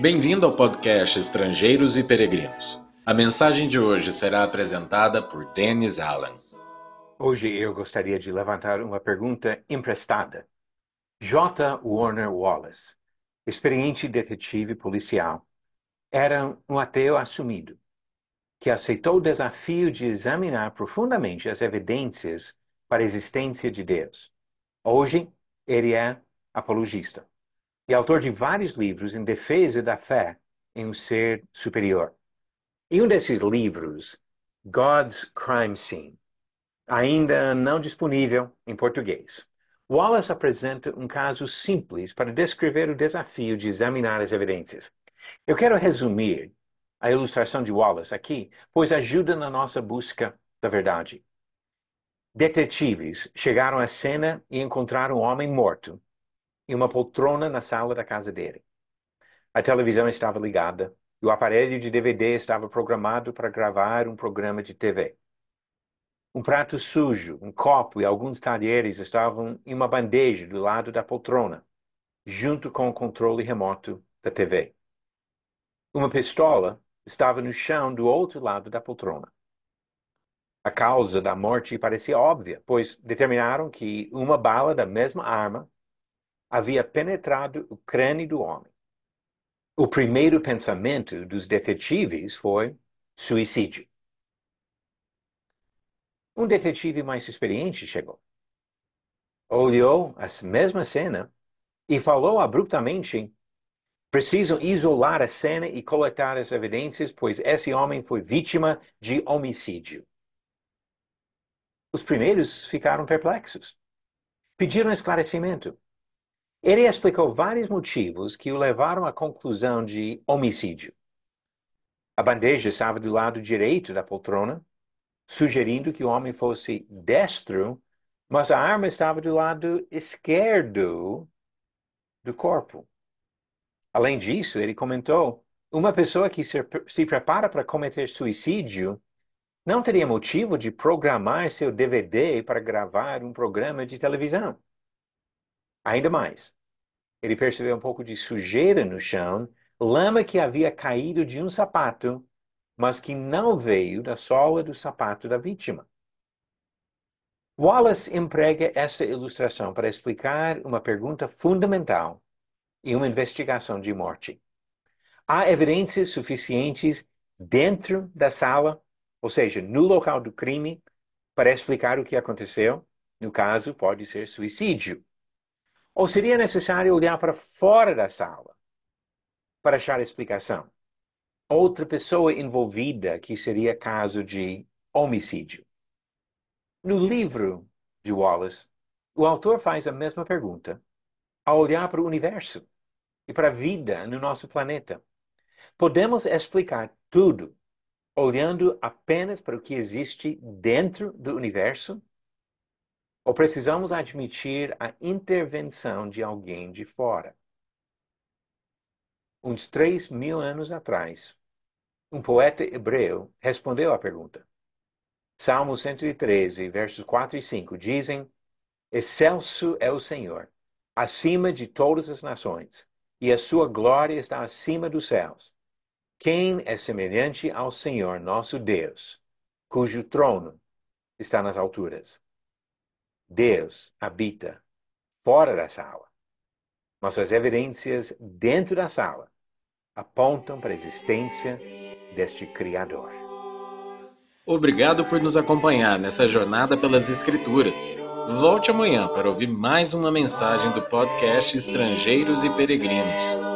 Bem-vindo ao podcast Estrangeiros e Peregrinos. A mensagem de hoje será apresentada por Dennis Allen. Hoje eu gostaria de levantar uma pergunta emprestada. J. Warner Wallace, experiente detetive policial, era um ateu assumido, que aceitou o desafio de examinar profundamente as evidências para a existência de Deus. Hoje, ele é apologista e autor de vários livros em defesa da fé em um ser superior. Em um desses livros, God's Crime Scene, ainda não disponível em português, Wallace apresenta um caso simples para descrever o desafio de examinar as evidências. Eu quero resumir a ilustração de Wallace aqui, pois ajuda na nossa busca da verdade. Detetives chegaram à cena e encontraram um homem morto e uma poltrona na sala da casa dele. A televisão estava ligada e o aparelho de DVD estava programado para gravar um programa de TV. Um prato sujo, um copo e alguns talheres estavam em uma bandeja do lado da poltrona, junto com o controle remoto da TV. Uma pistola estava no chão do outro lado da poltrona. A causa da morte parecia óbvia, pois determinaram que uma bala da mesma arma havia penetrado o crânio do homem. O primeiro pensamento dos detetives foi suicídio. Um detetive mais experiente chegou. Olhou a mesma cena e falou abruptamente: Precisam isolar a cena e coletar as evidências, pois esse homem foi vítima de homicídio. Os primeiros ficaram perplexos. Pediram esclarecimento. Ele explicou vários motivos que o levaram à conclusão de homicídio. A bandeja estava do lado direito da poltrona, sugerindo que o homem fosse destro, mas a arma estava do lado esquerdo do corpo. Além disso, ele comentou: uma pessoa que se, se prepara para cometer suicídio não teria motivo de programar seu DVD para gravar um programa de televisão. Ainda mais, ele percebeu um pouco de sujeira no chão, lama que havia caído de um sapato, mas que não veio da sola do sapato da vítima. Wallace emprega essa ilustração para explicar uma pergunta fundamental em uma investigação de morte. Há evidências suficientes dentro da sala, ou seja, no local do crime, para explicar o que aconteceu? No caso, pode ser suicídio. Ou seria necessário olhar para fora da sala para achar explicação? Outra pessoa envolvida que seria caso de homicídio. No livro de Wallace, o autor faz a mesma pergunta ao olhar para o universo e para a vida no nosso planeta. Podemos explicar tudo olhando apenas para o que existe dentro do universo? Ou precisamos admitir a intervenção de alguém de fora? Uns três mil anos atrás, um poeta hebreu respondeu à pergunta. Salmo 113, versos 4 e 5 dizem: Excelso é o Senhor, acima de todas as nações, e a sua glória está acima dos céus. Quem é semelhante ao Senhor nosso Deus, cujo trono está nas alturas? Deus habita fora da sala, mas as evidências dentro da sala apontam para a existência deste Criador. Obrigado por nos acompanhar nessa jornada pelas Escrituras. Volte amanhã para ouvir mais uma mensagem do podcast Estrangeiros e Peregrinos.